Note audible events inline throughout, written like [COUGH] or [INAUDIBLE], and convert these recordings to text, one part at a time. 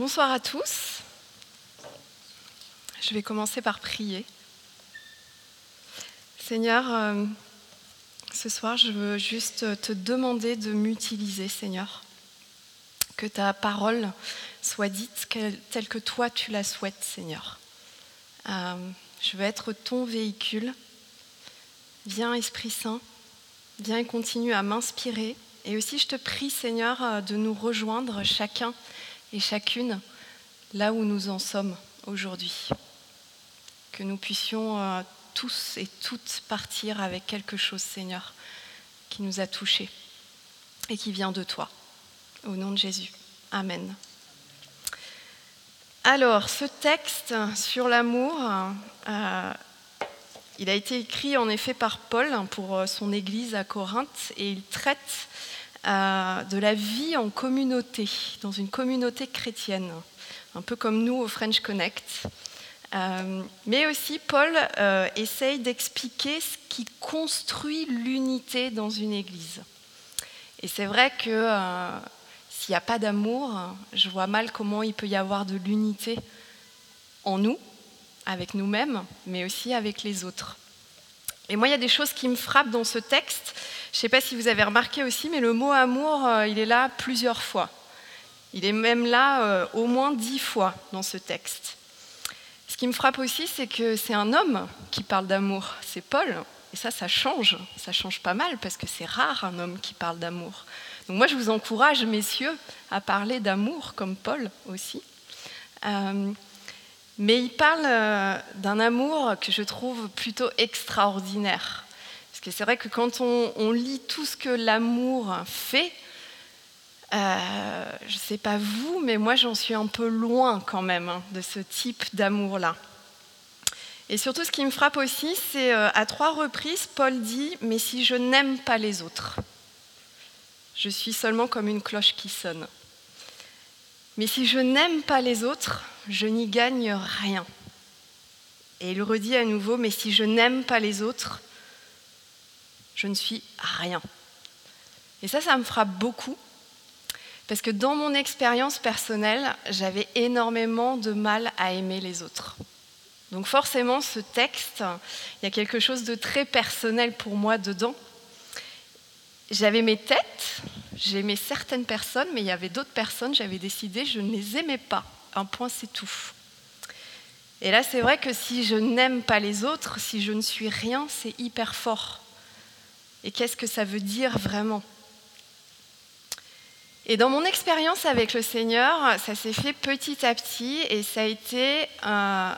Bonsoir à tous. Je vais commencer par prier. Seigneur, euh, ce soir, je veux juste te demander de m'utiliser, Seigneur. Que ta parole soit dite telle que toi tu la souhaites, Seigneur. Euh, je veux être ton véhicule. Viens, Esprit Saint, viens et continue à m'inspirer. Et aussi, je te prie, Seigneur, euh, de nous rejoindre chacun et chacune là où nous en sommes aujourd'hui. Que nous puissions euh, tous et toutes partir avec quelque chose, Seigneur, qui nous a touchés et qui vient de toi. Au nom de Jésus. Amen. Alors, ce texte sur l'amour, euh, il a été écrit en effet par Paul pour euh, son église à Corinthe et il traite euh, de la vie en communauté, dans une communauté chrétienne, un peu comme nous au French Connect. Euh, mais aussi, Paul euh, essaye d'expliquer ce qui construit l'unité dans une église. Et c'est vrai que s'il n'y a pas d'amour, je vois mal comment il peut y avoir de l'unité en nous, avec nous-mêmes, mais aussi avec les autres. Et moi, il y a des choses qui me frappent dans ce texte. Je ne sais pas si vous avez remarqué aussi, mais le mot amour, euh, il est là plusieurs fois. Il est même là euh, au moins dix fois dans ce texte. Ce qui me frappe aussi, c'est que c'est un homme qui parle d'amour, c'est Paul. Et ça, ça change, ça change pas mal, parce que c'est rare un homme qui parle d'amour. Donc moi, je vous encourage, messieurs, à parler d'amour, comme Paul aussi. Euh, mais il parle d'un amour que je trouve plutôt extraordinaire. Parce que c'est vrai que quand on, lit tout ce que l'amour fait, euh, je ne sais pas vous, mais moi j'en suis un peu loin quand même hein, de ce type d'amour-là. Et surtout ce qui me frappe aussi, c'est euh, à trois reprises, Paul dit, mais si je n'aime pas les autres, je suis seulement comme une cloche qui sonne. Mais si je n'aime pas les autres, je n'y gagne rien. Et il redit à nouveau, mais si je n'aime pas les autres, je ne suis rien. Et ça, ça me frappe beaucoup, parce que dans mon expérience personnelle, j'avais énormément de mal à aimer les autres. Donc forcément, ce texte, il y a quelque chose de très personnel pour moi dedans. J'avais mes têtes, j'aimais certaines personnes, mais il y avait d'autres personnes, j'avais décidé, je ne les aimais pas. Un point, c'est tout. Et là, c'est vrai que si je n'aime pas les autres, si je ne suis rien, c'est hyper fort. Et qu'est-ce que ça veut dire vraiment? Et dans mon expérience avec le Seigneur, ça s'est fait petit à petit et ça a été euh,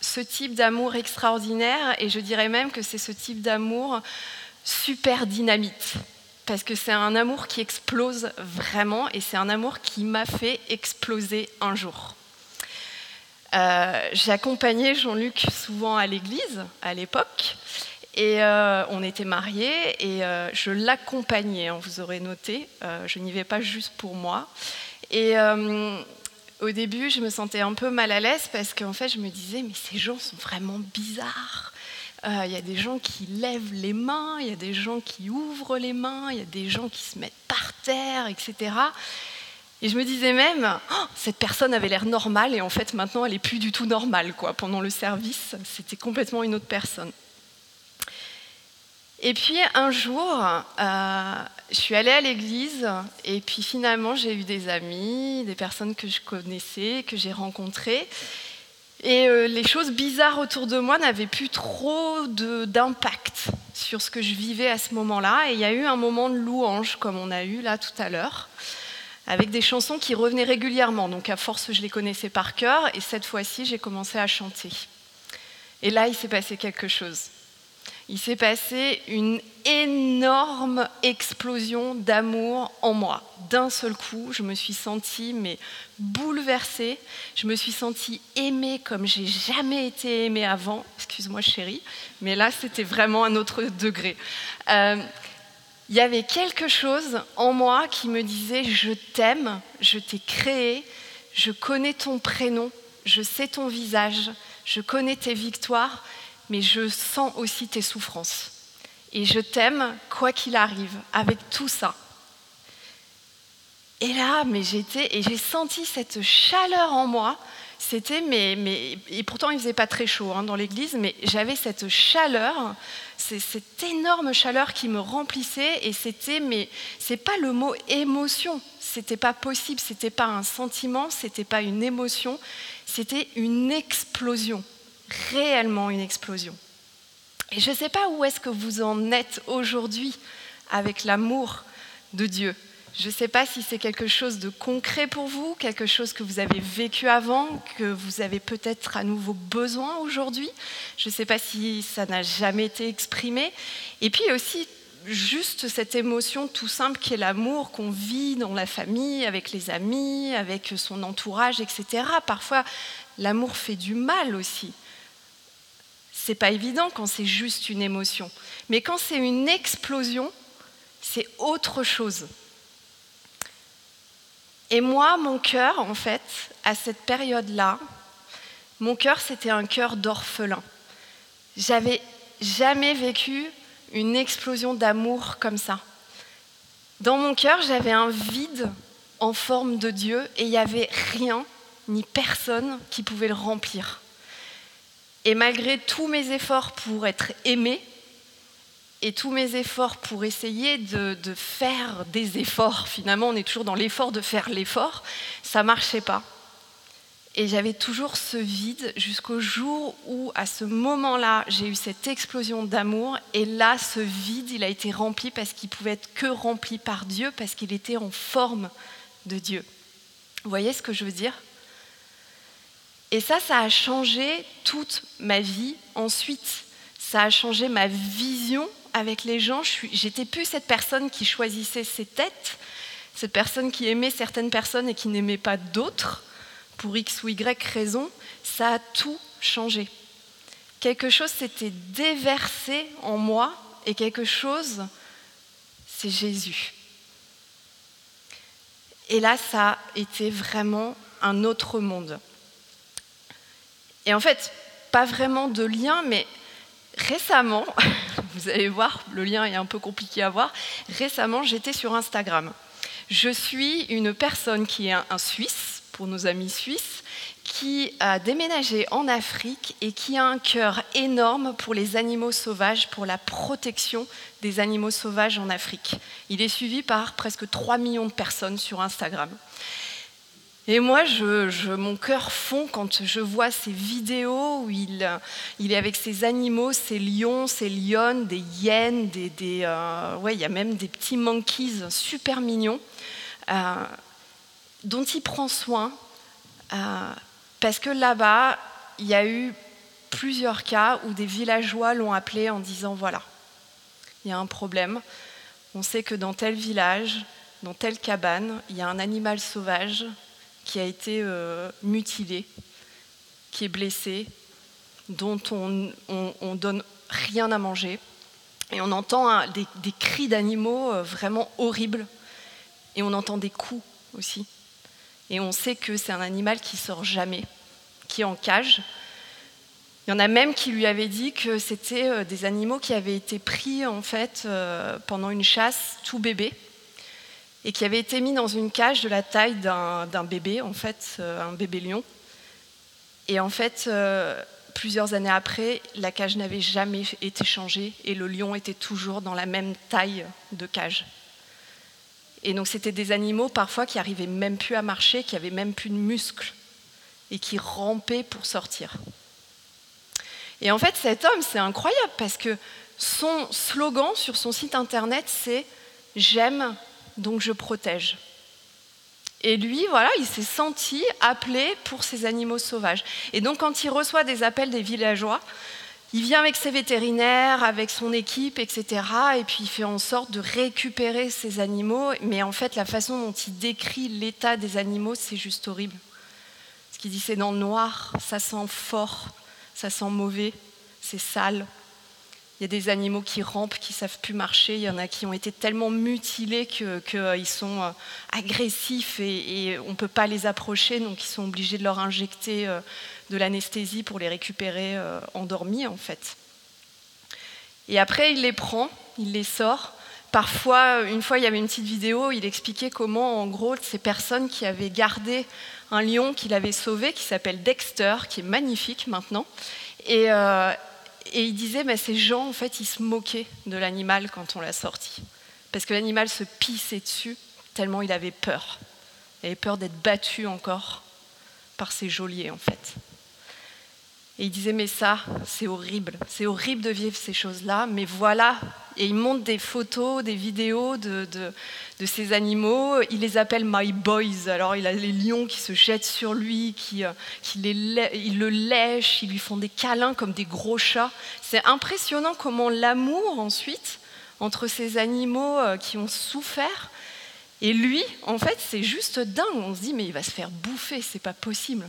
ce type d'amour extraordinaire et je dirais même que c'est ce type d'amour super dynamite. Parce que c'est un amour qui explose vraiment et c'est un amour qui m'a fait exploser un jour. Euh, J'ai accompagné Jean-Luc souvent à l'église à l'époque et euh, on était mariés et euh, je l'accompagnais, hein, vous aurez noté. Euh, je n'y vais pas juste pour moi. Et au début, je me sentais un peu mal à l'aise parce qu'en fait, je me disais, mais ces gens sont vraiment bizarres. Il y a des gens qui lèvent les mains, il y a des gens qui ouvrent les mains, il y a des gens qui se mettent par terre, etc. Et je me disais même, oh, cette personne avait l'air normale et en fait maintenant elle est plus du tout normale. Pendant le service, c'était complètement une autre personne. Et puis un jour, euh, je suis allée à l'église et puis finalement j'ai eu des amis, des personnes que je connaissais, que j'ai rencontrées. Et euh, les choses bizarres autour de moi n'avaient plus trop d'impact sur ce que je vivais à ce moment-là. Et il y a eu un moment de louange, comme on a eu là tout à l'heure, avec des chansons qui revenaient régulièrement. Donc à force, je les connaissais par cœur. Et cette fois-ci, j'ai commencé à chanter. Et là, il s'est passé quelque chose il s'est passé une énorme explosion d'amour en moi. D'un seul coup, je me suis sentie mais bouleversée. Je me suis sentie aimée comme j'ai jamais été aimée avant. Excuse-moi, chérie, mais là, c'était vraiment un autre degré. Euh, il y avait quelque chose en moi qui me disait je t'aime, je t'ai créé, je connais ton prénom, je sais ton visage, je connais tes victoires mais je sens aussi tes souffrances. Et je t'aime quoi qu'il arrive, avec tout ça. Et là, mais j'étais, et j'ai senti cette chaleur en moi. C'était, mais, mais, et pourtant il faisait pas très chaud hein, dans l'église, mais j'avais cette chaleur, cette énorme chaleur qui me remplissait, et c'était, mais c'est pas le mot émotion, c'était pas possible, c'était pas un sentiment, c'était pas une émotion, c'était une explosion, réellement une explosion. Et je ne sais pas où est-ce que vous en êtes aujourd'hui avec l'amour de Dieu. Je ne sais pas si c'est quelque chose de concret pour vous, quelque chose que vous avez vécu avant, que vous avez peut-être à nouveau besoin aujourd'hui. Je ne sais pas si ça n'a jamais été exprimé. Et puis aussi juste cette émotion tout simple qui est l'amour qu'on vit dans la famille, avec les amis, avec son entourage, etc. Parfois, l'amour fait du mal aussi. C'est pas évident quand c'est juste une émotion. Mais quand c'est une explosion, c'est autre chose. Et moi, mon cœur, en fait, à cette période-là, mon cœur, c'était un cœur d'orphelin. J'avais jamais vécu une explosion d'amour comme ça. Dans mon cœur, j'avais un vide en forme de Dieu et il n'y avait rien ni personne qui pouvait le remplir. Et malgré tous mes efforts pour être aimé et tous mes efforts pour essayer de, faire des efforts, finalement on est toujours dans l'effort de faire l'effort, ça marchait pas. Et j'avais toujours ce vide jusqu'au jour où, à ce moment-là, j'ai eu cette explosion d'amour. Et là, ce vide, il a été rempli parce qu'il pouvait être que rempli par Dieu, parce qu'il était en forme de Dieu. Vous voyez ce que je veux dire? Et ça, ça a changé toute ma vie ensuite. Ça a changé ma vision avec les gens. J'étais plus cette personne qui choisissait ses têtes, cette personne qui aimait certaines personnes et qui n'aimait pas d'autres pour X ou Y raison, ça a tout changé. Quelque chose s'était déversé en moi et quelque chose, c'est Jésus. Et là, ça a été vraiment un autre monde. Et en fait, pas vraiment de lien, mais récemment, [LAUGHS] vous allez voir, le lien est un peu compliqué à voir, récemment, j'étais sur Instagram. Je suis une personne qui est un Suisse, pour nos amis suisses, qui a déménagé en Afrique et qui a un cœur énorme pour les animaux sauvages, pour la protection des animaux sauvages en Afrique. Il est suivi par presque 3 millions de personnes sur Instagram. Et moi, mon cœur fond quand je vois ces vidéos où il, est avec ses animaux, ses lions, ses lionnes, des hyènes, des, des euh, ouais, il y a même des petits monkeys super mignons. Euh, dont il prend soin, euh, parce que là-bas, il y a eu plusieurs cas où des villageois l'ont appelé en disant, voilà, il y a un problème, on sait que dans tel village, dans telle cabane, il y a un animal sauvage qui a été euh, mutilé, qui est blessé, dont on, on, donne rien à manger. Et on entend des, cris d'animaux euh, vraiment horribles. Et on entend des coups aussi. Et on sait que c'est un animal qui sort jamais, qui est en cage. Il y en a même qui lui avaient dit que c'était euh, des animaux qui avaient été pris en fait pendant une chasse tout bébé et qui avaient été mis dans une cage de la taille d'un bébé, en fait, euh, un bébé lion. Et en fait, plusieurs années après, la cage n'avait jamais été changée et le lion était toujours dans la même taille de cage. Et donc c'était des animaux parfois qui arrivaient même plus à marcher, qui avaient même plus de muscles et qui rampaient pour sortir. Et en fait, cet homme, c'est incroyable parce que son slogan sur son site internet, c'est J'aime, donc je protège. Et lui, voilà, il s'est senti appelé pour ces animaux sauvages. Et donc, quand il reçoit des appels des villageois, il vient avec ses vétérinaires, avec son équipe, etc. Et puis il fait en sorte de récupérer ces animaux. Mais en fait, la façon dont il décrit l'état des animaux, c'est juste horrible. Ce qu'il dit, c'est dans le noir, ça sent fort, ça sent mauvais, c'est sale. Il y a des animaux qui rampent, qui savent plus marcher. Il y en a qui ont été tellement mutilés qu'ils euh, sont euh, agressifs et, on ne peut pas les approcher, donc ils sont obligés de leur injecter euh, de l'anesthésie pour les récupérer endormis en fait. Et après, il les prend, il les sort. parfois, une fois, il y avait une petite vidéo, il expliquait comment, en gros, ces personnes qui avaient gardé un lion qu'il avait sauvé, qui s'appelle Dexter, qui est magnifique maintenant, et, il disait, mais ces gens, en fait, ils se moquaient de l'animal quand on l'a sorti, parce que l'animal se pissait dessus tellement il avait peur. Il avait peur d'être battu encore par ses geôliers, en fait. Et il disait, mais ça, c'est horrible. C'est horrible de vivre ces choses-là, mais voilà. Et il montre des photos, des vidéos de, de, ces animaux. Il les appelle My Boys. Alors, il a les lions qui se jettent sur lui, qui, euh, qui les, il le lèchent, ils lui font des câlins comme des gros chats. C'est impressionnant comment l'amour, ensuite, entre ces animaux euh, qui ont souffert, et lui, en fait, c'est juste dingue. On se dit, mais il va se faire bouffer, c'est pas possible.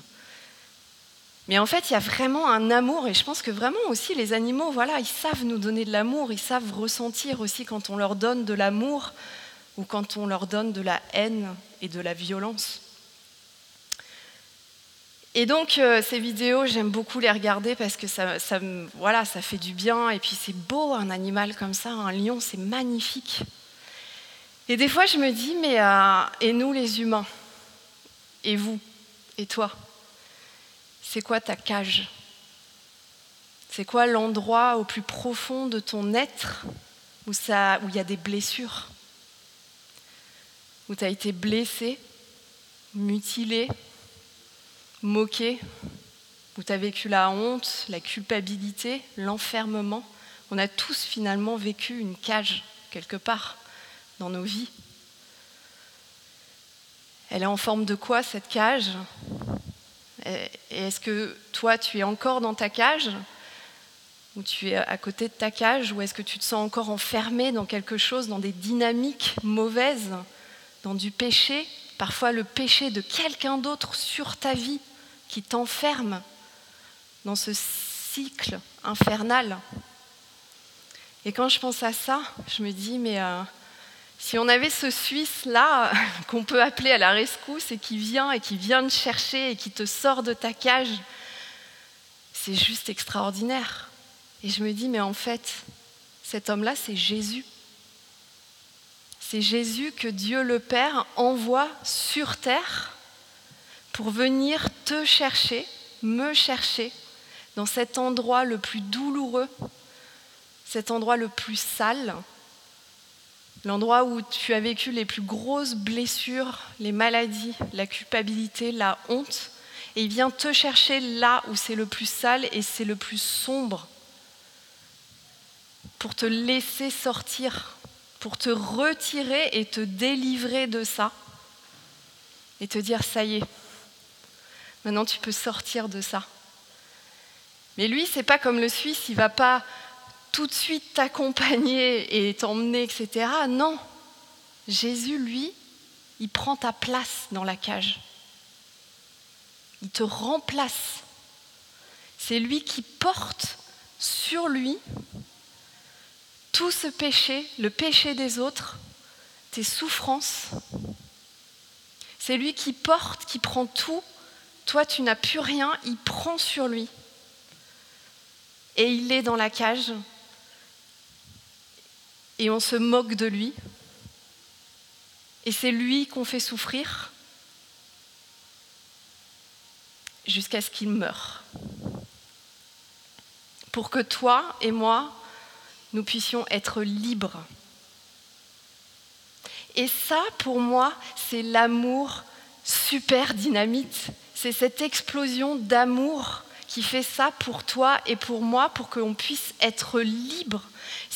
Mais en fait, il y a vraiment un amour, et je pense que vraiment aussi les animaux, voilà, ils savent nous donner de l'amour, ils savent ressentir aussi quand on leur donne de l'amour ou quand on leur donne de la haine et de la violence. Et donc euh, ces vidéos, j'aime beaucoup les regarder parce que ça, fait du bien, et puis c'est beau un animal comme ça, un lion, c'est magnifique. Et des fois, je me dis, mais euh, et nous les humains? Et vous? Et toi? C'est quoi ta cage? C'est quoi l'endroit au plus profond de ton être où il y a des blessures? Où tu as été blessé, mutilé, moqué? Où tu as vécu la honte, la culpabilité, l'enfermement? On a tous finalement vécu une cage quelque part dans nos vies. Elle est en forme de quoi cette cage? Est-ce que toi, tu es encore dans ta cage Ou tu es à côté de ta cage Ou est-ce que tu te sens encore enfermé dans quelque chose, dans des dynamiques mauvaises, dans du péché Parfois le péché de quelqu'un d'autre sur ta vie qui t'enferme dans ce cycle infernal? Et quand je pense à ça, je me dis, mais euh, si on avait ce Suisse-là [LAUGHS] qu'on peut appeler à la rescousse et qui vient et qui vient te chercher et qui te sort de ta cage, c'est juste extraordinaire. Et je me dis, mais en fait, cet homme-là, c'est Jésus. C'est Jésus que Dieu le Père envoie sur terre pour venir te chercher, me chercher, dans cet endroit le plus douloureux, cet endroit le plus sale, l'endroit où tu as vécu les plus grosses blessures, les maladies, la culpabilité, la honte, et il vient te chercher là où c'est le plus sale et c'est le plus sombre, pour te laisser sortir, pour te retirer et te délivrer de ça, et te dire, ça y est, maintenant tu peux sortir de ça. Mais lui, c'est pas comme le Suisse, il va pas tout de suite t'accompagner et t'emmener, etc. Non, Jésus, lui, il prend ta place dans la cage. Il te remplace. C'est lui qui porte sur lui tout ce péché, le péché des autres, tes souffrances. C'est lui qui porte, qui prend tout. Toi, tu n'as plus rien, il prend sur lui. Et il est dans la cage et on se moque de lui. Et c'est lui qu'on fait souffrir jusqu'à ce qu'il meure. Pour que toi et moi, nous puissions être libres. Et ça, pour moi, c'est l'amour super dynamite. C'est cette explosion d'amour qui fait ça pour toi et pour moi, pour qu'on puisse être libre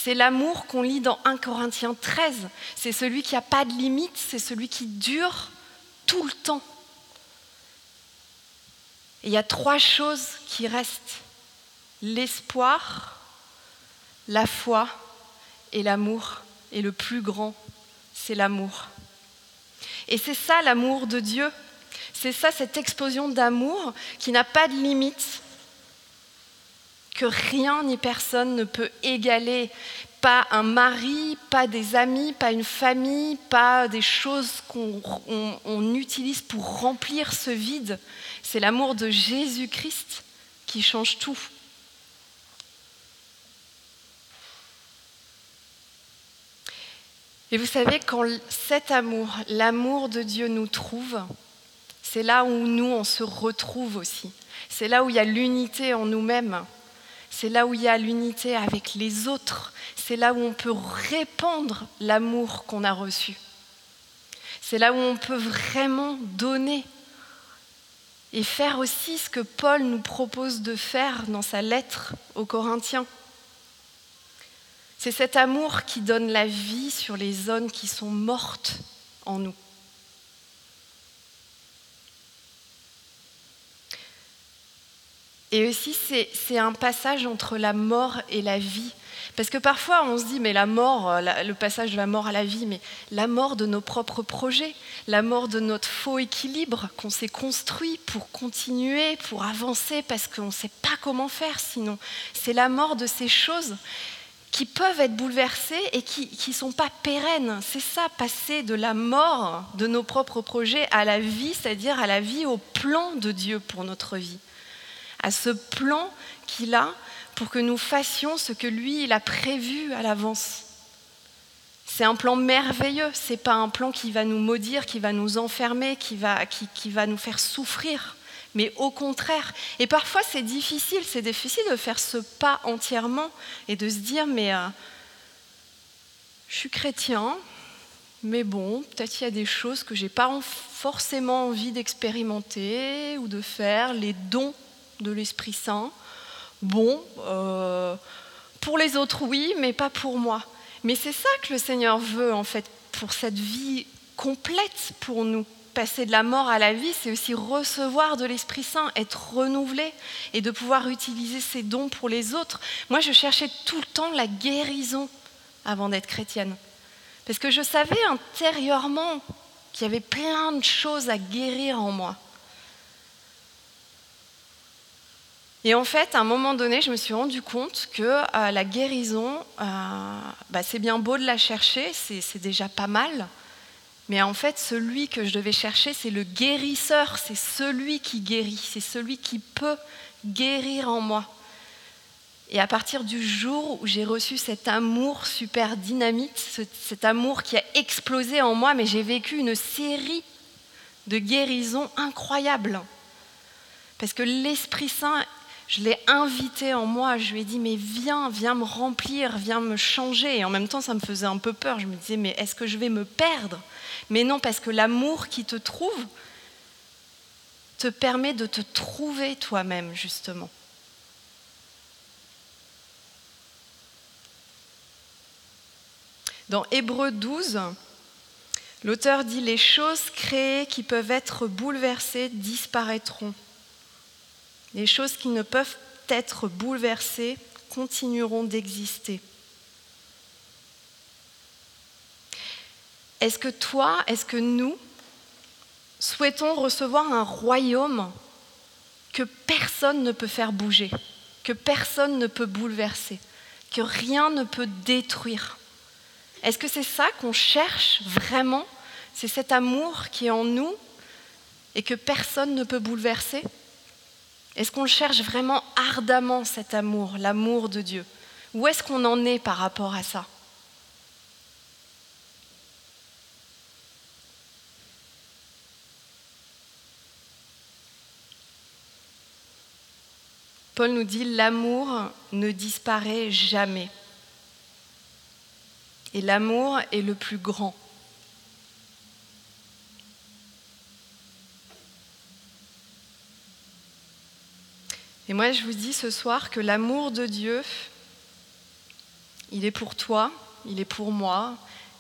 c'est l'amour qu'on lit dans 1 Corinthiens 13. C'est celui qui n'a pas de limite, c'est celui qui dure tout le temps. Et il y a trois choses qui restent. L'espoir, la foi et l'amour. Et le plus grand, c'est l'amour. Et c'est ça l'amour de Dieu. C'est ça cette explosion d'amour qui n'a pas de limite, que rien ni personne ne peut égaler. Pas un mari, pas des amis, pas une famille, pas des choses qu'on utilise pour remplir ce vide. C'est l'amour de Jésus-Christ qui change tout. Et vous savez, quand cet amour, l'amour de Dieu nous trouve, c'est là où nous, on se retrouve aussi. C'est là où il y a l'unité en nous-mêmes. C'est là où il y a l'unité avec les autres. C'est là où on peut répandre l'amour qu'on a reçu. C'est là où on peut vraiment donner et faire aussi ce que Paul nous propose de faire dans sa lettre aux Corinthiens. C'est cet amour qui donne la vie sur les zones qui sont mortes en nous. Et aussi, c'est un passage entre la mort et la vie. Parce que parfois, on se dit, mais la mort, euh, le passage de la mort à la vie, mais la mort de nos propres projets, la mort de notre faux équilibre qu'on s'est construit pour continuer, pour avancer, parce qu'on ne sait pas comment faire sinon. C'est la mort de ces choses qui peuvent être bouleversées et qui ne sont pas pérennes. C'est ça, passer de la mort de nos propres projets à la vie, c'est-à-dire à la vie au plan de Dieu pour notre vie, à ce plan qu'il a pour que nous fassions ce que lui, il a prévu à l'avance. C'est un plan merveilleux, c'est pas un plan qui va nous maudire, qui va nous enfermer, qui va, qui, va nous faire souffrir, mais au contraire. Et parfois c'est difficile, c'est difficile de faire ce pas entièrement et de se dire, mais euh, je suis chrétien, mais bon, peut-être il y a des choses que j'ai pas forcément envie d'expérimenter ou de faire, les dons de l'Esprit Saint bon, euh, pour les autres oui, mais pas pour moi. Mais c'est ça que le Seigneur veut en fait pour cette vie complète pour nous. Passer de la mort à la vie, c'est aussi recevoir de l'Esprit Saint, être renouvelé et de pouvoir utiliser ses dons pour les autres. Moi, je cherchais tout le temps la guérison avant d'être chrétienne. Parce que je savais intérieurement qu'il y avait plein de choses à guérir en moi. Et en fait, à un moment donné, je me suis rendu compte que euh, la guérison, euh, bah, c'est bien beau de la chercher, c'est déjà pas mal. Mais en fait, celui que je devais chercher, c'est le guérisseur, c'est celui qui guérit, c'est celui qui peut guérir en moi. Et à partir du jour où j'ai reçu cet amour super dynamite, cet amour qui a explosé en moi, mais j'ai vécu une série de guérisons incroyables. Parce que l'Esprit Saint je l'ai invité en moi, je lui ai dit, mais viens, viens me remplir, viens me changer. Et en même temps, ça me faisait un peu peur. Je me disais, mais est-ce que je vais me perdre? Mais non, parce que l'amour qui te trouve te permet de te trouver toi-même, justement. Dans Hébreu 12, l'auteur dit, les choses créées qui peuvent être bouleversées disparaîtront. Les choses qui ne peuvent être bouleversées continueront d'exister. Est-ce que toi, est-ce que nous souhaitons recevoir un royaume que personne ne peut faire bouger, que personne ne peut bouleverser, que rien ne peut détruire? Est-ce que c'est ça qu'on cherche vraiment? C'est cet amour qui est en nous et que personne ne peut bouleverser? Est-ce qu'on cherche vraiment ardemment cet amour, l'amour de Dieu? Où est-ce qu'on en est par rapport à ça? Paul nous dit l'amour ne disparaît jamais. Et l'amour est le plus grand. Et moi, je vous dis ce soir que l'amour de Dieu, il est pour toi, il est pour moi,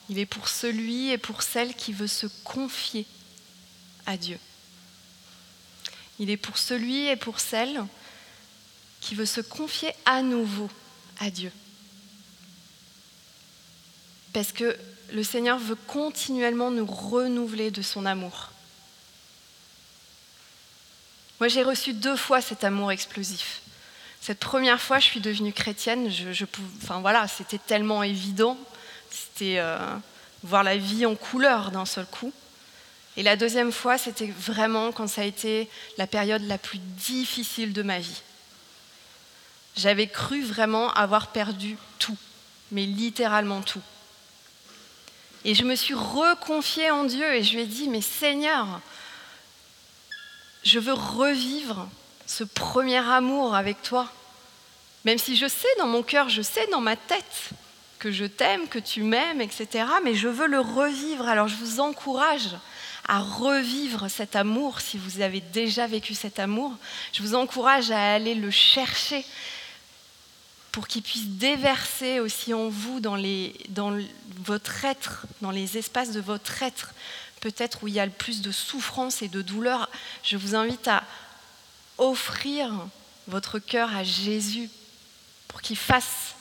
il est pour celui et pour celle qui veut se confier à Dieu. Il est pour celui et pour celle qui veut se confier à nouveau à Dieu. Parce que le Seigneur veut continuellement nous renouveler de son amour. Moi, j'ai reçu deux fois cet amour explosif. Cette première fois, je suis devenue chrétienne. Enfin c'était tellement évident. C'était euh, voir la vie en couleur d'un seul coup. Et la deuxième fois, c'était vraiment quand ça a été la période la plus difficile de ma vie. J'avais cru vraiment avoir perdu tout, mais littéralement tout. Et je me suis reconfiée en Dieu et je lui ai dit, mais Seigneur, je veux revivre ce premier amour avec toi. Même si je sais dans mon cœur, je sais dans ma tête que je t'aime, que tu m'aimes, etc. Mais je veux le revivre. Alors je vous encourage à revivre cet amour si vous avez déjà vécu cet amour. Je vous encourage à aller le chercher pour qu'il puisse déverser aussi en vous, dans, votre être, dans les espaces de votre être, peut-être où il y a le plus de souffrance et de douleur. Je vous invite à offrir votre cœur à Jésus pour qu'il fasse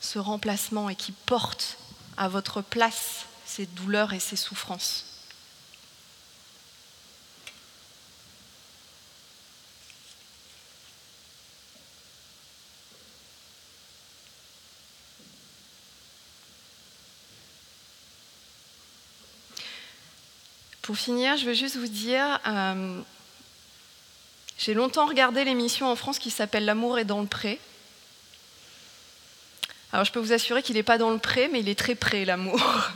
ce remplacement et qu'il porte à votre place ces douleurs et ces souffrances. Pour finir, je veux juste vous dire, euh, j'ai longtemps regardé l'émission en France qui s'appelle L'amour est dans le pré. Alors je peux vous assurer qu'il n'est pas dans le pré, mais il est très près, l'amour. [LAUGHS]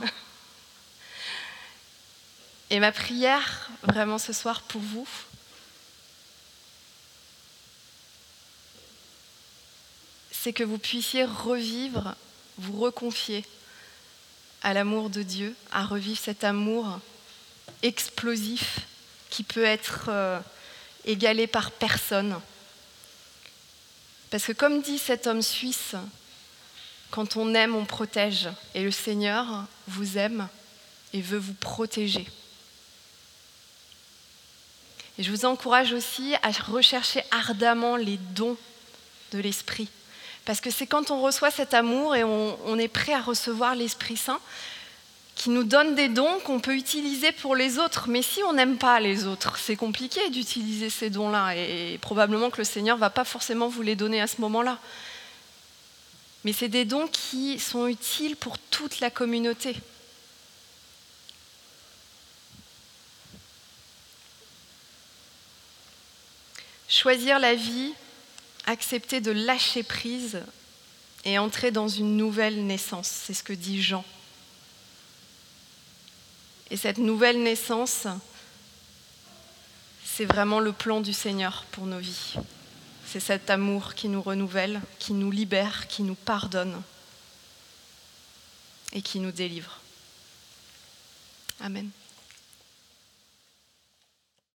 Et ma prière, vraiment ce soir pour vous, c'est que vous puissiez revivre, vous reconfier à l'amour de Dieu, à revivre cet amour explosif qui peut être euh, égalé par personne. Parce que comme dit cet homme suisse, quand on aime, on protège. Et le Seigneur vous aime et veut vous protéger. Et je vous encourage aussi à rechercher ardemment les dons de l'Esprit. Parce que c'est quand on reçoit cet amour et on, on est prêt à recevoir l'Esprit Saint qui nous donne des dons qu'on peut utiliser pour les autres. Mais si on n'aime pas les autres, c'est compliqué d'utiliser ces dons-là. Et probablement que le Seigneur ne va pas forcément vous les donner à ce moment-là. Mais c'est des dons qui sont utiles pour toute la communauté. Choisir la vie, accepter de lâcher prise et entrer dans une nouvelle naissance, c'est ce que dit Jean. Et cette nouvelle naissance, c'est vraiment le plan du Seigneur pour nos vies. C'est cet amour qui nous renouvelle, qui nous libère, qui nous pardonne et qui nous délivre. Amen.